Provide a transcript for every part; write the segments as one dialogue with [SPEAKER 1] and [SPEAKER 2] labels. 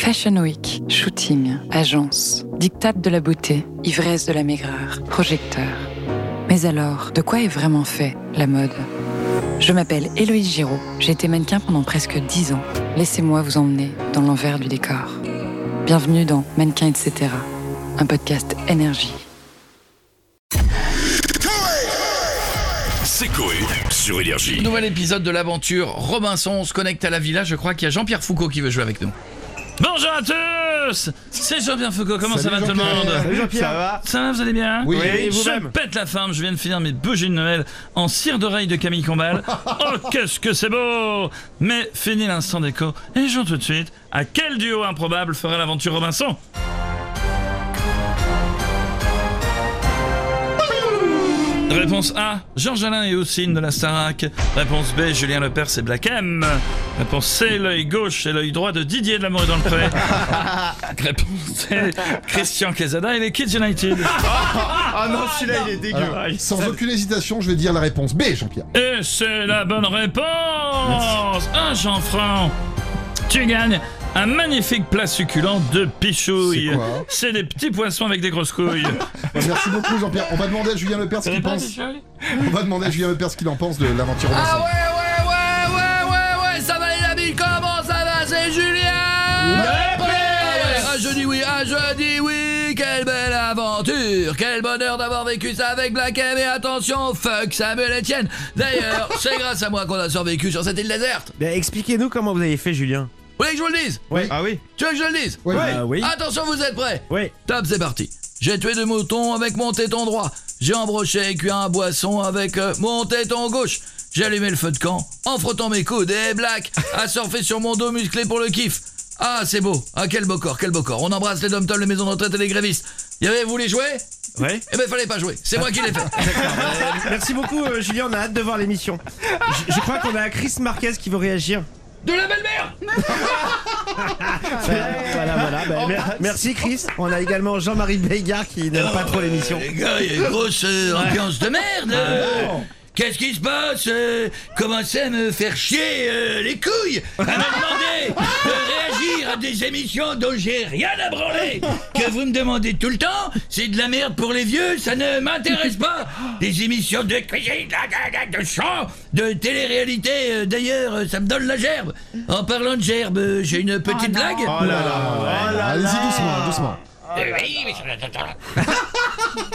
[SPEAKER 1] Fashion Week, shooting, agence, dictate de la beauté, ivresse de la maigreur, projecteur. Mais alors, de quoi est vraiment fait la mode? Je m'appelle Héloïse Giraud, j'ai été mannequin pendant presque 10 ans. Laissez-moi vous emmener dans l'envers du décor. Bienvenue dans Mannequin etc., un podcast énergie.
[SPEAKER 2] C'est Coé sur Énergie.
[SPEAKER 3] Nouvel épisode de l'aventure Robinson, on se connecte à la villa, je crois qu'il y a Jean-Pierre Foucault qui veut jouer avec nous. Bonjour à tous. C'est Jean-Pierre Foucault, comment ça va tout le monde
[SPEAKER 4] Ça va
[SPEAKER 3] Ça va, vous allez bien
[SPEAKER 4] Oui,
[SPEAKER 3] Je
[SPEAKER 4] vous-même
[SPEAKER 3] pète la forme, je viens de finir mes bougies de Noël en cire d'oreille de Camille Combal. oh, qu'est-ce que c'est beau. Mais fini l'instant déco et jouons tout de suite à quel duo improbable fera l'aventure Robinson? Réponse A, Georges Alain et Houssine de la Starac. Réponse B, Julien Lepers et Black M. Réponse C, l'œil gauche et l'œil droit de Didier de l'amour dans le pré. Réponse C, Christian Quesada et les Kids United.
[SPEAKER 4] Ah non, celui-là il est dégueu.
[SPEAKER 5] Alors, sans aucune hésitation, je vais dire la réponse B, Jean-Pierre.
[SPEAKER 3] Et c'est la bonne réponse Un Jean-Franc Tu gagnes un magnifique plat succulent de pichouille.
[SPEAKER 5] C'est quoi
[SPEAKER 3] C'est des petits poissons avec des grosses couilles.
[SPEAKER 5] Merci beaucoup, Jean-Pierre. On va demander à Julien Lepers ce qu'il pense. On va demander à Julien Lepers ce qu'il en pense de l'aventure
[SPEAKER 3] Ah ouais, ouais, ouais, ouais, ouais, ouais, ça va les amis, comment ça va, c'est Julien Ouais, Ah je dis oui, ah je dis oui, quelle belle aventure, quel bonheur d'avoir vécu ça avec Black M et attention, fuck Samuel Etienne. D'ailleurs, c'est grâce à moi qu'on a survécu sur cette île déserte.
[SPEAKER 4] Ben, expliquez-nous comment vous avez fait, Julien.
[SPEAKER 3] Vous voulez que je vous le dise
[SPEAKER 5] Oui.
[SPEAKER 4] Ah oui
[SPEAKER 3] Tu veux que je le dise
[SPEAKER 5] Ouais,
[SPEAKER 4] Ah oui
[SPEAKER 3] Attention, vous êtes prêts
[SPEAKER 4] Oui.
[SPEAKER 3] Top, c'est parti. J'ai tué deux moutons avec mon téton droit. J'ai embroché et cuit un boisson avec euh, mon téton gauche. J'ai allumé le feu de camp en frottant mes coudes et Black a surfé sur mon dos musclé pour le kiff. Ah, c'est beau. Ah, quel beau corps, quel beau corps. On embrasse les dom les maisons de retraite et les grévistes. Y avait, vous voulez jouer
[SPEAKER 4] Ouais.
[SPEAKER 3] Eh ben, fallait pas jouer. C'est moi qui l'ai fait.
[SPEAKER 4] Merci beaucoup, euh, Julien. On a hâte de voir l'émission. Je, je crois qu'on a Chris Marquez qui veut réagir.
[SPEAKER 3] De la belle-mère
[SPEAKER 4] Voilà, voilà. ben, mer- merci, Chris. On a également Jean-Marie Beigard qui n'aime pas trop l'émission.
[SPEAKER 3] Les gars, il y a une grosse euh, ambiance de merde. Qu'est-ce qui se passe euh, Commencez à me faire chier euh, les couilles À me demander de réagir à des émissions dont j'ai rien à branler Que vous me demandez tout le temps, c'est de la merde pour les vieux, ça ne m'intéresse pas. Des émissions de cuisine, de, de- de chant, de télé-réalité, euh, d'ailleurs, ça me donne la gerbe. En parlant de gerbe, j'ai une petite blague.
[SPEAKER 4] Oh là là.
[SPEAKER 5] Allez-y doucement, doucement.
[SPEAKER 3] euh, oui, mais-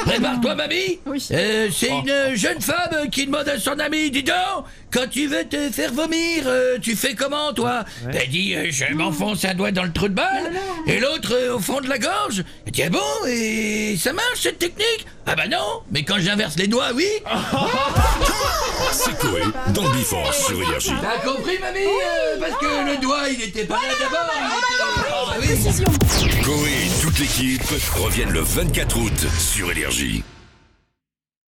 [SPEAKER 3] Prépare-toi, mamie. Euh, c'est une jeune femme qui demande à son ami, dis donc, quand tu veux te faire vomir, euh, tu fais comment, toi Elle dit, euh, je m'enfonce un doigt dans le trou de balle, et l'autre au fond de la gorge. Elle dit, ah bon, et ça marche cette technique? Ah bah non, mais quand j'inverse les doigts, oui.
[SPEAKER 2] C'est Coé dans le Before sur Énergie.
[SPEAKER 3] T'as compris, mamie Euh, Parce que le doigt, il était pas là d'abord. il était- Ah oui.
[SPEAKER 2] Coé et toute l'équipe reviennent le 24 août sur Énergie.